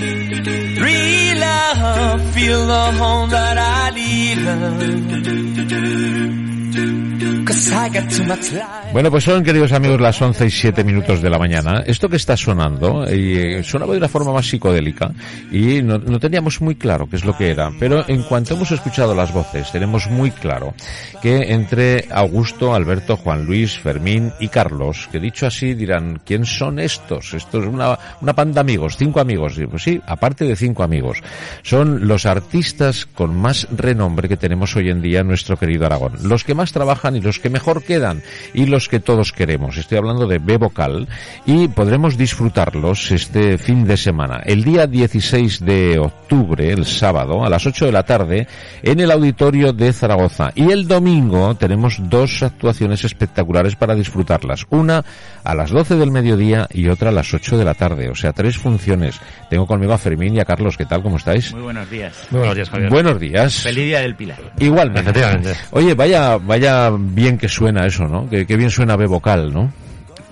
Real love, feel the home that I need. Bueno, pues son, queridos amigos, las 11 y 7 minutos de la mañana. Esto que está sonando eh, sonaba de una forma más psicodélica y no, teníamos muy claro qué es lo que era. Pero en cuanto hemos escuchado las voces, tenemos muy claro que entre Augusto, Alberto, Juan Luis, Fermín y Carlos, que dicho así dirán, ¿quién son estos? Esto es una, una panda amigos, cinco amigos. Pues sí, aparte de cinco amigos. Son los artistas con más renombre que tenemos hoy en día en nuestro querido Aragón. Los que más trabajan y los que mejor quedan y los que todos queremos. Estoy hablando de B Vocal y podremos disfrutarlos este fin de semana. El día 16 de octubre, el sábado, a las 8 de la tarde, en el auditorio de Zaragoza. Y el domingo tenemos dos actuaciones espectaculares para disfrutarlas. Una a las 12 del mediodía y otra a las 8 de la tarde. O sea, tres funciones. Tengo conmigo a Fermín y a Carlos. ¿Qué tal? ¿Cómo estáis? Muy buenos días. Muy buenos días, Javier. Buenos días. Feliz día del Pilar. Igualmente. Efectivamente. Oye, vaya, vaya bien que suena eso, ¿no? Que, que bien suena B vocal, ¿no?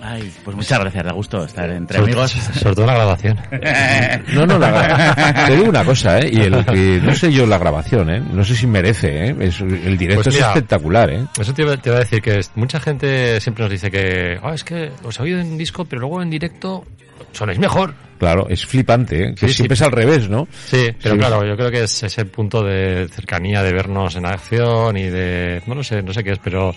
Ay, pues muchas gracias, da gusto estar entre sobre, amigos. Sobre todo la grabación. No, no, la, te digo una cosa, ¿eh? Y el, y no sé yo la grabación, ¿eh? No sé si merece, ¿eh? Es, el directo Pues mira, es espectacular, ¿eh? Eso te iba, te iba a decir que mucha gente siempre nos dice que "Ah, es que os he oído en disco, pero luego en directo sonáis mejor. Claro, es flipante, ¿eh? Que Sí, siempre sí. es al revés, ¿no? Sí, pero Sí. claro, yo creo que es ese punto de cercanía, de vernos en acción y de... No lo sé, no sé qué es, pero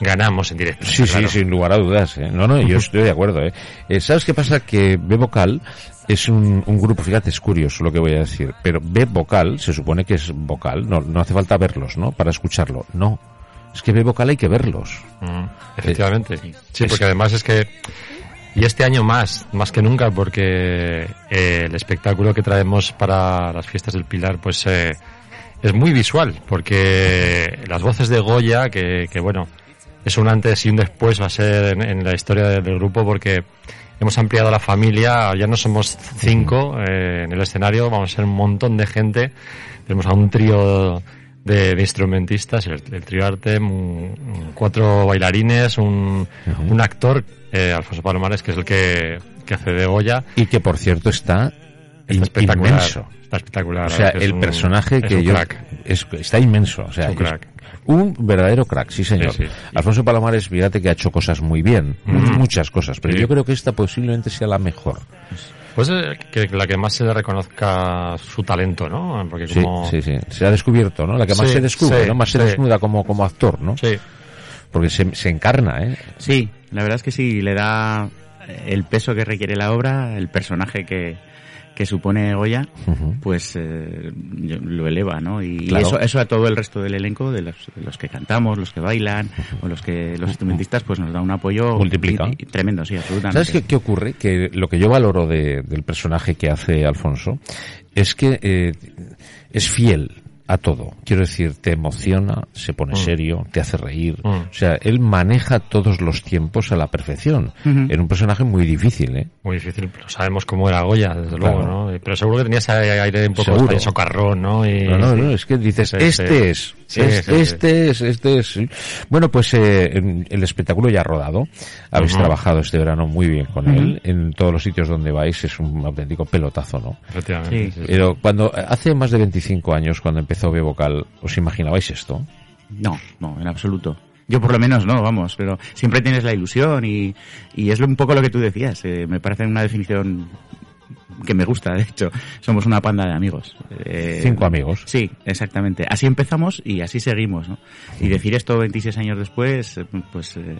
ganamos en directo. Sí, claro. sí, sin lugar a dudas. ¿eh? No, no, yo estoy de acuerdo. ¿eh? Eh, ¿Sabes qué pasa? Que B Vocal es un, un grupo, fíjate, es curioso lo que voy a decir, pero B Vocal se supone que es vocal, no, no hace falta verlos, ¿no? Para escucharlo. No. Es que B Vocal hay que verlos. Mm, efectivamente. Sí, Es- porque además es que y este año más, más que nunca, porque eh, el espectáculo que traemos para las fiestas del Pilar, pues eh, es muy visual, porque las voces de Goya, que, que bueno, es un antes y un después va a ser en, en la historia del, del grupo, porque hemos ampliado la familia, ya no somos cinco eh, en el escenario, vamos a ser un montón de gente, tenemos a un trío de, de instrumentistas, el, el trío Artem, un- un- cuatro bailarines, un, un actor, eh, Alfonso Palomares, que es el que, que hace de Goya. Y que, por cierto, está, Está in- espectacular. inmenso. Está espectacular. O sea, es el un- personaje es que un yo... crack. Es, está inmenso. O sea, un crack. un verdadero crack, sí señor. Sí, sí. Alfonso Palomares, fíjate que ha hecho cosas muy bien. Muchas cosas. Pero Sí. yo creo que esta posiblemente sea la mejor. Pues eh, que la que más se le reconozca su talento, ¿no? Porque Sí, como... sí, sí. Se ha descubierto, ¿no? La que más Sí, se descubre, sí, ¿no? Más se sí. desnuda como, como actor, ¿no? Sí. Porque se, se encarna, ¿eh? Sí, la verdad es que sí, le da el peso que requiere la obra, el personaje que, que supone Goya, pues eh, lo eleva, ¿no? Y Claro. eso, eso a todo el resto del elenco, de los, de los que cantamos, los que bailan, o los que los instrumentistas, pues nos da un apoyo Multiplica. y- y tremendo, sí, absolutamente. ¿Sabes qué, qué ocurre? Que lo que yo valoro de- del personaje que hace Alfonso es que eh, es fiel a todo. Quiero decir, te emociona, se pone Mm. serio, te hace reír. Mm. O sea, él maneja todos los tiempos a la perfección. Ujú. Era un personaje muy difícil, ¿eh? Muy difícil, pero sabemos cómo era Goya, desde luego. ¿no? Pero seguro que tenía ese aire un poco hasta socarrón, ¿no? Y, No, no, no, es que dices, Sí, este sí. es, Sí, es- sí, sí. este es, este es. sí. Bueno, pues eh, el espectáculo ya ha rodado. Habéis trabajado este verano muy bien con él. En todos los sitios donde vais es un auténtico pelotazo, ¿no? Efectivamente. Sí. sí, sí. Pero cuando, hace más de 25 años, cuando Vocal, ¿os imaginabais esto? No, no, en absoluto. Yo por lo menos no, vamos, pero siempre tienes la ilusión y, y es un poco lo que tú decías. eh, me parece una definición que me gusta, de hecho. Somos una panda de amigos. Eh, Cinco amigos. Sí, exactamente. Así empezamos y así seguimos, ¿no? Y decir esto 26 años después, eh, pues eh,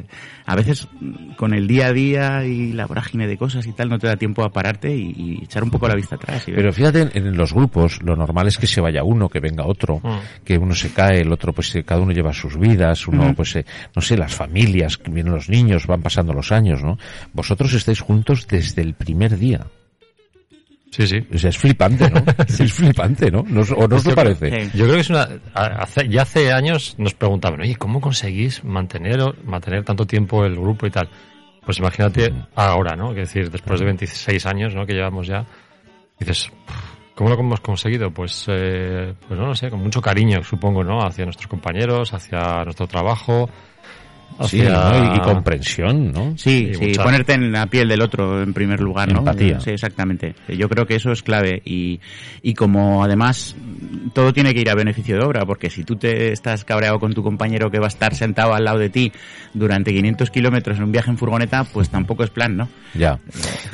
a veces mm, con el día a día y la vorágine de cosas y tal no te da tiempo a pararte y, y echar un poco la vista atrás. y. Pero fíjate, en, los grupos, lo normal es que se vaya uno, que venga otro, Mm. que uno se cae, el otro, pues cada uno lleva sus vidas, uno, pues, eh, no sé, las familias, que vienen los niños, van pasando los años, ¿no? Vosotros estáis juntos desde el primer día. Sí, sí. O sea, es flipante, ¿no? Es flipante, ¿no? ¿No os- ¿O no os lo Yo- parece? Sí. Yo creo que es una. hace- ya hace años nos preguntaban, oye, ¿cómo conseguís mantener, mantener tanto tiempo el grupo y tal? Pues imagínate ahora, ¿no? Es decir, después de 26 años, ¿no? Que llevamos ya, dices, ¿cómo lo hemos conseguido? Pues, eh, pues no lo sé, con mucho cariño, supongo, ¿no? Hacia nuestros compañeros, hacia nuestro trabajo. Sí, hacia- ¿no? y, y comprensión, ¿no? Sí, Y sí, mucha- ponerte en la piel del otro en primer lugar, ¿no? Empatía. Sí, exactamente. Yo creo que eso es clave y, y como además todo tiene que ir a beneficio de obra, porque si tú te estás cabreado con tu compañero que va a estar sentado al lado de ti durante 500 kilómetros en un viaje en furgoneta, pues tampoco es plan, ¿no? Ya.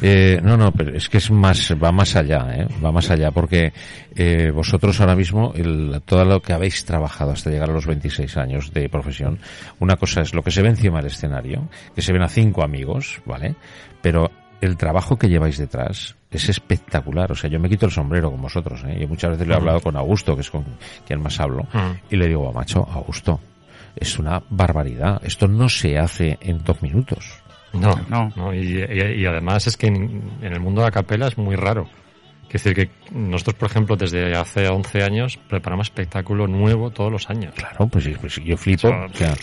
Eh, no, no, pero es que es más, va más allá, ¿eh? Va más allá, porque eh, vosotros ahora mismo, el, todo lo que habéis trabajado hasta llegar a los 26 años de profesión, una cosa es lo que se ve encima del escenario, que se ven a cinco amigos, ¿vale? Pero el trabajo que lleváis detrás es espectacular. O sea, yo me quito el sombrero con vosotros, ¿eh? Yo muchas veces lo he hablado con Augusto, que es con quien más hablo, Mm. y le digo, macho, Augusto, es una barbaridad. Esto no se hace en dos minutos. No, No. no. Y, y- y además es que en, en el mundo de la capela es muy raro. Es decir, que nosotros, por ejemplo, desde hace 11 años preparamos espectáculo nuevo todos los años. Claro, pues, pues yo flipo. O sea, O sea,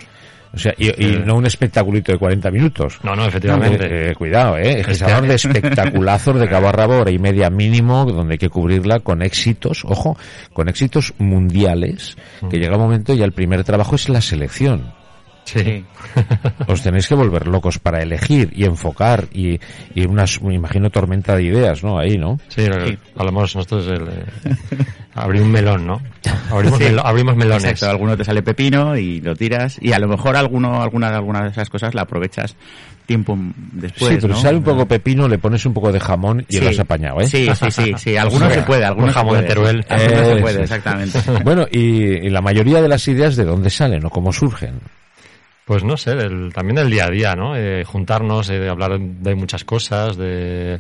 o sea, y, y eh, no un espectaculito de 40 minutos. No, no, efectivamente. Eh, eh, cuidado, eh. Es que Este- hablamos de espectaculazos de cabo a rabo, hora y media mínimo, donde hay que cubrirla con éxitos, ojo, con éxitos mundiales, que llega un momento y el primer trabajo es la selección. Sí. Os tenéis que volver locos para elegir y enfocar y, y una, me imagino, tormenta de ideas, ¿no? Ahí, ¿no? Sí, hablamos nosotros el, abrir un melón, ¿no? Abrimos, Sí. melo- abrimos melones. Exacto, alguno te sale pepino y lo tiras y a lo mejor alguno, alguna, alguna de esas cosas la aprovechas tiempo después, sí, pero ¿no? sale un poco pepino, le pones un poco de jamón y Sí. lo has apañado, ¿eh? Sí, sí, sí, sí. Algunos se puede, algunos Un jamón de. Teruel. Algunos Eh, se puede, exactamente. Bueno, y, y la mayoría de las ideas, ¿de dónde salen o cómo surgen? Pues no sé, del- también del día a día, ¿no? Eh, juntarnos, eh, de hablar de muchas cosas, de...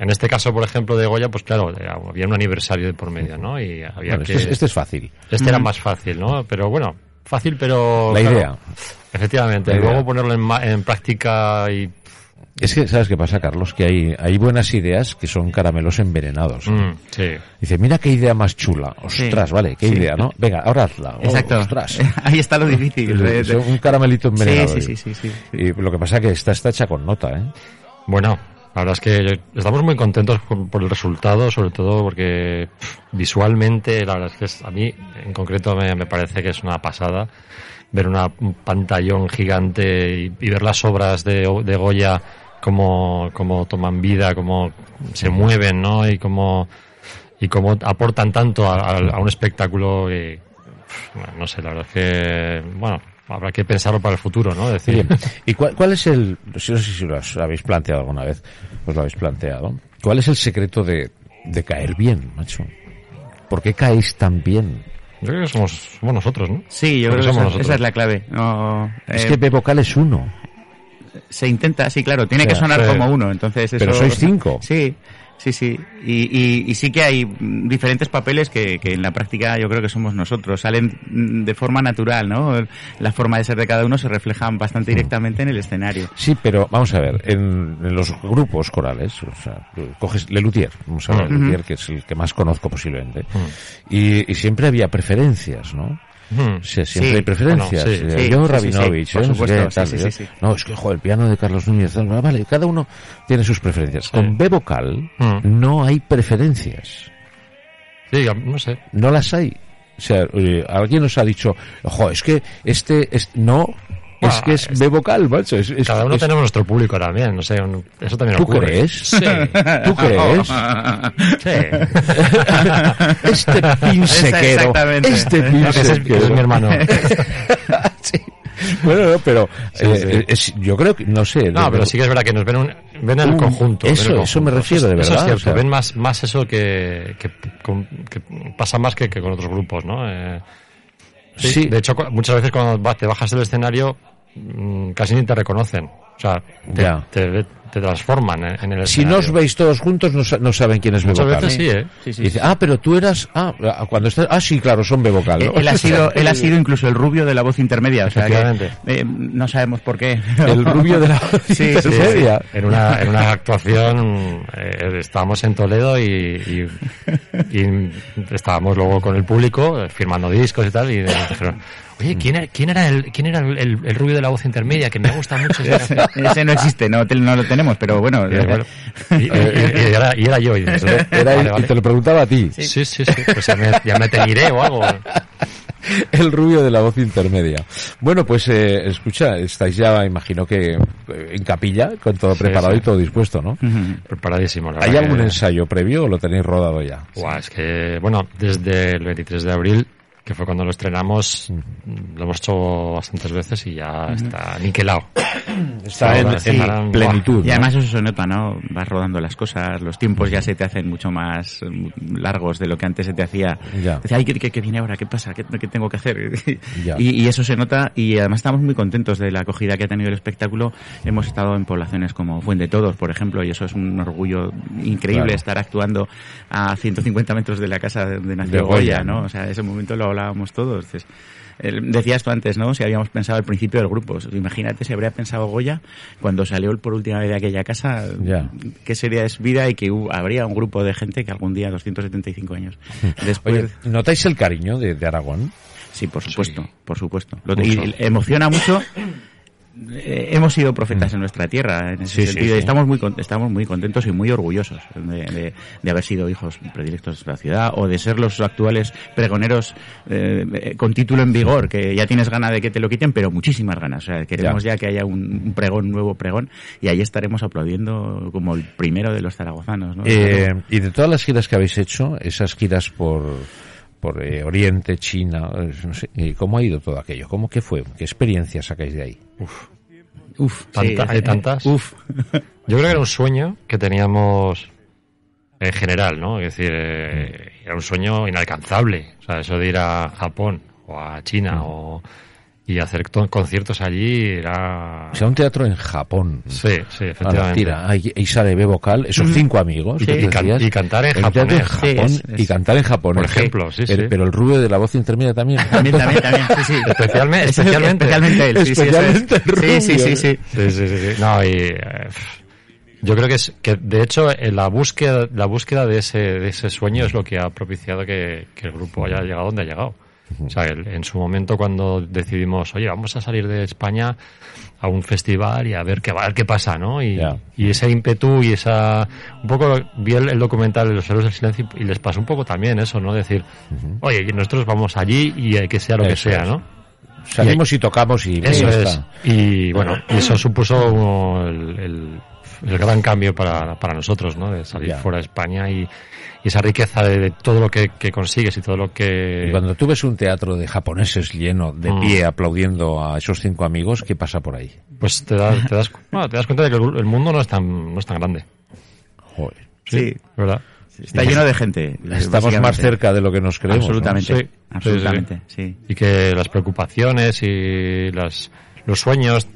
En este caso, por ejemplo, de Goya, pues claro, eh, había un aniversario de por medio, ¿no? Y había Bueno, que... este, es, este es fácil. Este era más fácil, ¿no? Pero bueno, fácil, pero... La claro, idea. Efectivamente, La idea. luego ponerlo en, ma- en práctica y... Es que, ¿sabes qué pasa, Carlos? Que hay, hay buenas ideas que son caramelos envenenados. Mm, sí. Dice, mira qué idea más chula. Ostras, Sí. vale, qué Sí. idea, ¿no? Venga, ahora hazla. Oh, Exacto. ostras. Ahí está lo difícil. de- Es de- un caramelito envenenado. Sí, sí, sí, sí. Y lo que pasa es que esta está hecha con nota, ¿eh? Bueno, la verdad es que estamos muy contentos por, por el resultado, sobre todo porque pff, visualmente, la verdad es que es- a mí en concreto me, me parece que es una pasada ver una, un pantallón gigante y, y ver las obras de, de Goya cómo, cómo toman vida, cómo se mueven, ¿no? Y cómo, y cómo aportan tanto a, a- a un espectáculo que, no sé, la verdad es que, bueno, habrá que pensarlo para el futuro, ¿no? Decir, Oye, ¿y cuál, cuál es el, no sé si lo habéis planteado alguna vez, pues lo habéis planteado, cuál es el secreto de, de caer bien, macho? ¿Por qué caéis tan bien? yo creo que somos, somos nosotros, ¿no? Sí, yo Porque creo que somos esa, nosotros. esa es la clave. No, Es eh, que B vocal es uno. se intenta, sí, claro, tiene O sea, que sonar como uno, entonces Pero eso- sois cinco. Sí, sí, sí. Y, y, y sí que hay diferentes papeles que, que en la práctica yo creo que somos nosotros. Salen de forma natural, ¿no? La forma de ser de cada uno se refleja bastante directamente en el escenario. Sí, pero vamos a ver, en, en los grupos corales, o sea, coges Lelutier, vamos a ver. Lelutier, que es el que más conozco posiblemente, y, y siempre había preferencias, ¿no? Mm. O sea, siempre Sí, hay preferencias. bueno, sí, Eh, sí, yo, sí, sí, Rabinovich, sí, por ¿eh? No sé supuesto, sí, sí, sí, sí. No, es que, joder, el piano de Carlos Núñez, tal, vale, cada uno tiene sus preferencias. Con B vocal Mm. no hay preferencias. Sí, no sé. No las hay. O sea, eh, alguien nos ha dicho, ojo, es que este, es, no, es que es B vocal, macho. Es, es- Cada uno es- tenemos nuestro público también, no sé, un- eso también ¿Tú ocurre. crees? Sí, ¿Tú crees? sí. este pinsequero. Exactamente. Este Ese es, pinsequero. es mi hermano. Sí. Bueno, no, pero Sí, eh, sí. es- yo creo que, no sé. No, de- pero sí que es verdad que nos ven, un- ven en el Un- conjunto. ven eso, el eso me conjunto. refiero, de Eso verdad, es cierto, o sea. ven más, más eso que, que, con- que pasa más que, que con otros grupos, ¿no? Eh, sí, Sí. De hecho, muchas veces cuando te bajas del escenario, casi ni te reconocen. O sea, te, Ya. te, te transforman en, en el Si no os veis todos juntos, no, no saben quién es Muchas Bebocal. veces sí, ¿eh? Sí, sí, Y dice, sí. ah, pero tú eras, ah, cuando estás, ah, sí, claro, son Bebocal. ¿no? Él ha sido, él ha sido incluso el rubio de la voz intermedia, o sea que, Efectivamente. eh, no sabemos por qué. el rubio de la Sí, sí, intermedia. En una, en una actuación eh, estábamos en Toledo y, y- y estábamos luego con el público eh, firmando discos y tal y nos dijeron, oye, ¿quién era, quién era, el, quién era el, el- el rubio de la voz intermedia? Que me gusta mucho. ese ese, no existe, no, te- no lo tenemos, pero bueno. Y, bueno, y- y- y era, y era yo. Era vale, vale. y te lo preguntaba a ti. Sí, sí, sí. Pues ya me, ya me teñiré o algo. El rubio de la voz intermedia. Bueno, pues eh, escucha, estáis ya, imagino que eh, en capilla, con todo Sí, preparado sí. y todo dispuesto, ¿no? Preparadísimo. la ¿Hay algún que- ensayo previo o lo tenéis rodado ya? Buah, es que, bueno, desde el 23 de abril, que fue cuando lo estrenamos, lo hemos hecho bastantes veces y ya está niquelado. Está en, plenitud. Y además eso se nota, ¿no? Vas rodando las cosas, los tiempos ya se te hacen mucho más mm, largos de lo que antes se te hacía. Ya. Decía, ay, ¿qué, qué- qué viene ahora? ¿Qué pasa? ¿Qué, qué tengo que hacer? Y, y eso se nota y además estamos muy contentos de la acogida que ha tenido el espectáculo. Hemos estado en poblaciones como Fuente Todos, por ejemplo, y eso es un orgullo increíble Claro. estar actuando a 150 metros de la casa donde nació De Goya, Goya, ¿no? O sea, ese momento lo hablábamos todos. Decías tú antes, ¿no? Si habíamos pensado al principio del grupo. Imagínate si habría pensado Goya cuando salió por última vez de aquella casa, Ya. qué sería es vida y que hubo- habría un grupo de gente que algún día, 275 años después... Oye, ¿notáis el cariño de, de Aragón? Sí, por supuesto, por supuesto. Lo- y emociona mucho. Eh, hemos sido profetas en nuestra tierra en ese Sí, sentido y sí. estamos muy estamos muy contentos y muy orgullosos de, de- de haber sido hijos predilectos de la ciudad o de ser los actuales pregoneros eh, eh, con título en vigor que ya tienes ganas de que te lo quiten pero muchísimas ganas o sea queremos Ya. ya, que haya un, un pregón un nuevo pregón y ahí estaremos aplaudiendo como el primero de los zaragozanos ¿no? Eh, y de todas las giras que habéis hecho, esas giras por, por eh, Oriente, China, eh, no sé, eh, ¿cómo ha ido todo aquello? ¿Cómo que fue? ¿Qué experiencias sacáis de ahí? Uf, Tanta- hay tantas. Uf. Yo creo que era un sueño que teníamos en general, ¿no? Es decir, eh, era un sueño inalcanzable. O sea, eso de ir a Japón o a China o, y hacer to- conciertos allí era... O sea, un teatro en Japón. Sí, sí, A la efectivamente. tira, ahí, ahí sale B vocal, esos cinco amigos. Y- que y can- y cantar en el japonés. Japón Sí, es- y es- cantar en japonés. Por ejemplo, sí, pero, sí. pero el rubio de la voz intermedia también. También, también, también, sí, sí. Especialmente, especialmente. especialmente él, sí, sí. Especialmente el Sí, sí, rubio, sí, sí. Sí, sí, sí, sí. No, y eh, yo creo que es que de hecho eh, la búsqueda la búsqueda de ese de ese sueño es lo que ha propiciado que, que el grupo haya llegado donde ha llegado. O sea, el- en su momento cuando decidimos, oye, vamos a salir de España a un festival y a ver qué va, a ver qué pasa, ¿no? Y, Ya. y ese ímpetu y esa un poco vi el, el documental de los héroes del silencio y les pasó un poco también eso, ¿no? Decir, oye, nosotros vamos allí y eh, que sea lo que sea, es. ¿no? Salimos y tocamos y Eso es. Y bueno, y eso supuso el, el- el gran cambio para, para nosotros, ¿no? De salir Ya. fuera de España y, y esa riqueza de, de todo lo que, que consigues y todo lo que... Y cuando tú ves un teatro de japoneses lleno, de Mm. pie, aplaudiendo a esos cinco amigos, ¿qué pasa por ahí? Pues te das, te das, bueno, te das cuenta de que el, el mundo no es tan, no es tan grande, Joder. Sí, ¿verdad? está lleno de gente. Estamos más cerca de lo que nos creemos. ¿no? Absolutamente, Sí, sí, absolutamente, sí. Y que las preocupaciones y las, los sueños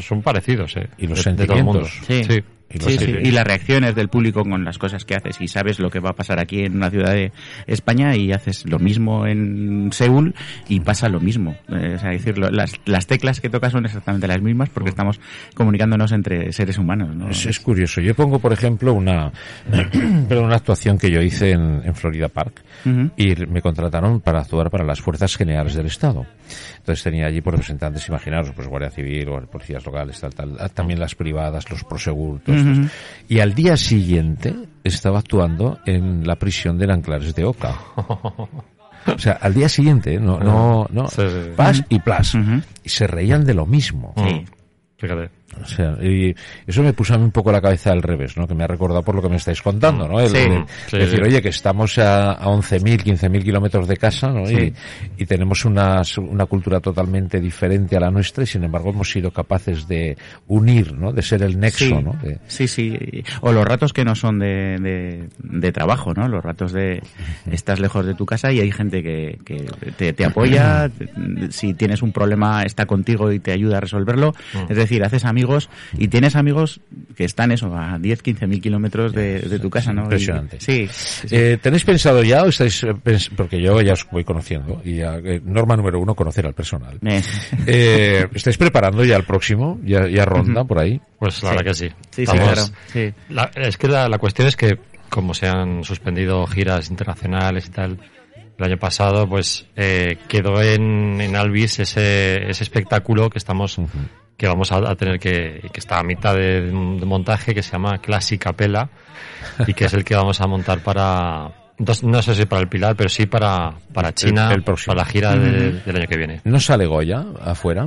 son parecidos, ¿eh? Y los De- de todo el mundo. sentimientos. Sí. Sí. Y Sí, sí, sentimientos. y las reacciones del público con las cosas que haces y sabes lo que va a pasar aquí en una ciudad de España y haces lo mismo en Seúl y pasa lo mismo. Eh, o sea, decirlo, las, las teclas que tocas son exactamente las mismas porque estamos comunicándonos entre seres humanos. ¿no? Es, es curioso. Yo pongo, por ejemplo, una, pero una actuación que yo hice en, en Florida Park y me contrataron para actuar para las Fuerzas Generales del Estado. Entonces tenía allí por representantes, imaginaros, pues Guardia Civil o policías locales, tal, tal, ah, también las privadas, los prosegur, Y al día siguiente estaba actuando en la prisión de Nanclares de Oca. O sea, al día siguiente, no, no, no, Sí, sí, sí. pas y plas. Y se reían de lo mismo. Mm. Fíjate. O sea, y eso me puso a mí un poco la cabeza al revés, ¿no? Que me ha recordado por lo que me estáis contando, ¿no? El- Sí. el Sí, decir, sí. oye, que estamos a, a 11.000, 15.000 kilómetros de casa, ¿no? Y, y tenemos una, una cultura totalmente diferente a la nuestra y sin embargo hemos sido capaces de unir, ¿no? De ser el nexo, sí, ¿no? De- sí, sí. O los ratos que no son de, de, de trabajo, ¿no? Los ratos de estás lejos de tu casa y hay gente que, que te, te apoya, si tienes un problema está contigo y te ayuda a resolverlo. Es decir, haces amigos amigos y tienes amigos que están eso a 10, 15 mil kilómetros de, de tu casa, ¿no? Impresionante. Y- sí. sí, sí. Eh, ¿Tenéis pensado ya o estáis, eh, pens- porque yo ya os voy conociendo, y ya, eh, norma número uno, conocer al personal. Eh, Eh, ¿Estáis preparando ya el próximo? ¿Ya, ya ronda por ahí? Pues la Sí. verdad que sí. sí, sí, Estamos- claro. Sí. La- es que la, la cuestión es que, como se han suspendido giras internacionales y tal, el año pasado, pues eh, quedó en, en Alvis ese, ese espectáculo que estamos, que vamos a, a tener que, que está a mitad de, de montaje, que se llama Classic Capella, y que es el que vamos a montar para, no, no sé si para el Pilar, pero sí para, para China, el próximo. para la gira de- del año que viene. ¿No sale Goya afuera?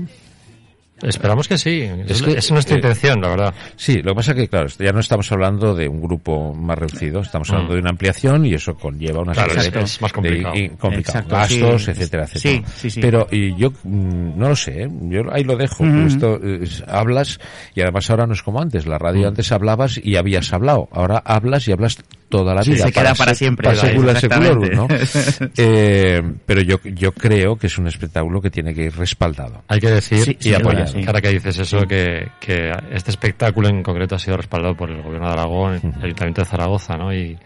Esperamos que sí, es, que- es nuestra eh, intención, la verdad. Sí, lo que pasa que, claro, ya no estamos hablando de un grupo más reducido, estamos hablando Mm. de una ampliación y eso conlleva una Claro, serie es- de, es más complicado. de- y- complicado, Exacto, gastos, sí. etcétera, etcétera. Sí, sí, sí. Pero y yo mm, no lo sé, ¿eh? yo ahí lo dejo. Esto es- hablas y además ahora no es como antes. La radio antes hablabas y habías hablado, ahora hablas y hablas toda la Sí, vida. se queda para se- siempre, Para secula ¿no? Eh, pero yo yo creo que es un espectáculo que tiene que ir respaldado. Hay que decir Sí, y duda, apoyar. sí. Ahora que dices eso, que, que este espectáculo en concreto ha sido respaldado por el Gobierno de Aragón, el Ayuntamiento de Zaragoza, ¿no? Y,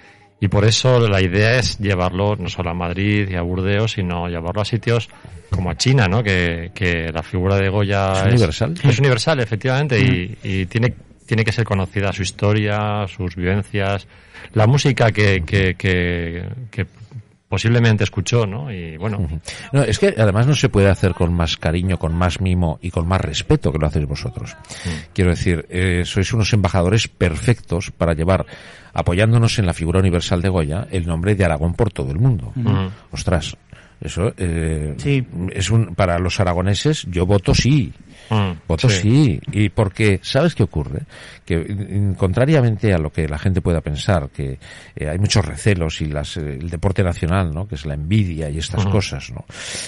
y por eso la idea es llevarlo no solo a Madrid y a Burdeos, sino llevarlo a sitios como a China, ¿no? Que, que la figura de Goya ¿Es universal? Es universal, efectivamente, y, y tiene tiene que ser conocida su historia, sus vivencias, la música que, que, que, que posiblemente escuchó, ¿no? Y bueno, No, es que además no se puede hacer con más cariño, con más mimo y con más respeto que lo hacéis vosotros. Quiero decir, eh, sois unos embajadores perfectos para llevar, apoyándonos en la figura universal de Goya, el nombre de Aragón por todo el mundo. Ostras, eso eh, Sí. es un para los aragoneses. Yo voto sí. Mm, Voto sí. y porque sabes qué ocurre que mm, contrariamente a lo que la gente pueda pensar que eh, hay muchos recelos y las, eh, el deporte nacional no que es la envidia y estas cosas no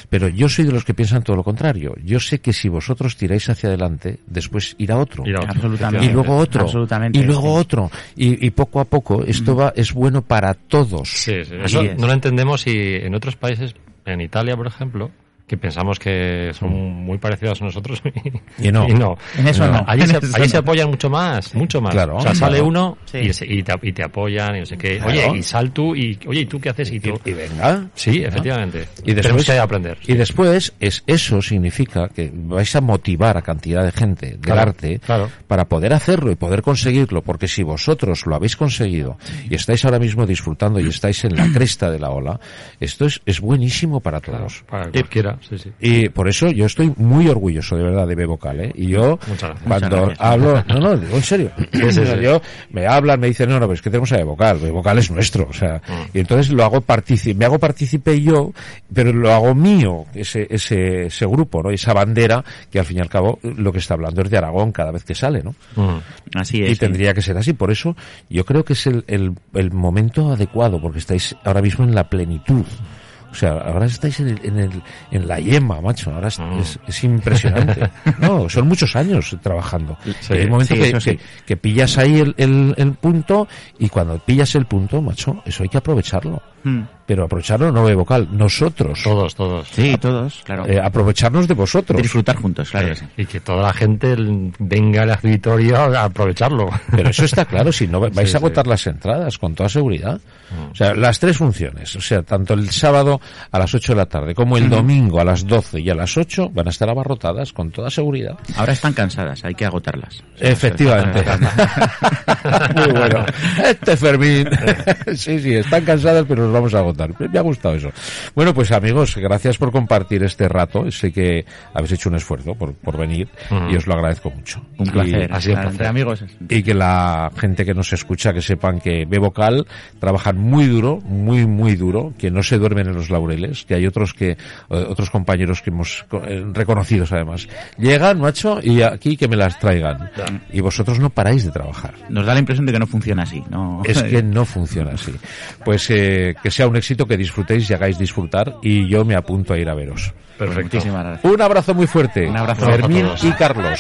pero yo soy de los que piensan todo lo contrario. Yo sé que si vosotros tiráis hacia adelante después irá otro. Ir a otro, Absolutamente. y luego otro. Absolutamente, y luego sí. otro. Y, y poco a poco esto va es bueno para todos. Sí, Eso es. no lo entendemos y en otros países, en Italia, por ejemplo, que pensamos que son muy parecidos a nosotros Y no. En eso no. Allí, se, eso allí no. se apoyan mucho más, mucho más. Claro, o sea, sale claro. uno Sí. y, se- y te, y te apoyan y no sé qué. Claro. Oye, y sal tú y, oye, ¿y tú qué haces? Y tú. y, y venga Sí, efectivamente. Y Tenemos después, que aprender. y después es eso significa que vais a motivar a cantidad de gente del Claro, arte claro. para poder hacerlo y poder conseguirlo, porque si vosotros lo habéis conseguido y estáis ahora mismo disfrutando y estáis en la cresta de la ola, esto es, es buenísimo para todos. Para cualquiera, sí, sí. Y por eso yo estoy muy orgulloso de verdad de Bebocal, ¿eh? Y yo cuando hablo, no, no, digo en serio. Yo me hablan, me dicen, no, no, pero es que tenemos a Bebocal, Bebocal es nuestro, o sea, Mm. y entonces lo hago partícipe, me hago partícipe yo, pero lo hago mío, ese, ese, ese grupo, ¿no? Esa bandera que al fin y al cabo lo que está hablando es de Aragón cada vez que sale, ¿no? Mm. Así es. y sí. tendría que ser así. Por eso yo creo que es el, el, el momento adecuado, porque estáis ahora mismo en la plenitud. O sea, ahora estáis en, el, en, el, en la yema, macho. Ahora es, Mm. es, es impresionante. No, son muchos años trabajando. Sí, hay un momento sí, que, sí. que, que pillas ahí el, el, el punto y cuando pillas el punto, macho, eso hay que aprovecharlo. Mm. Pero aprovecharlo no de vocal, nosotros. Todos, todos. Sí, todos, claro. Eh, aprovecharnos de vosotros. Disfrutar juntos, claro que sí. Y que toda la gente venga al auditorio a aprovecharlo. Pero eso está claro, si no vais Sí, a sí. agotar las entradas con toda seguridad. O sea, las tres funciones, o sea, tanto el sábado a las 8 de la tarde como el domingo a las 12 y a las 8 van a estar abarrotadas con toda seguridad. Ahora están cansadas, hay que agotarlas. Efectivamente. Muy bueno. Este Fermín. sí, sí, están cansadas, pero nos vamos a agotar. Me ha gustado eso. Bueno, pues amigos, gracias por compartir este rato. Sé que habéis hecho un esfuerzo por, por venir y os lo agradezco mucho. Un Y- placer. ha sido un placer. Entre amigos. y que la gente que nos escucha que sepan que Bebocal trabajan muy duro, muy muy duro, que no se duermen en los laureles, que hay otros que eh, otros compañeros que hemos co- eh, reconocidos además. Llegan, macho, y aquí que me las traigan. Y vosotros no paráis de trabajar. Nos da la impresión de que no funciona así, ¿no? Es que no funciona así. Pues eh, que sea un éxito, que disfrutéis y hagáis disfrutar y yo me apunto a ir a veros. Perfecto. Muchísimas gracias. Un abrazo muy fuerte. Un abrazo Fermín a todos. y Carlos.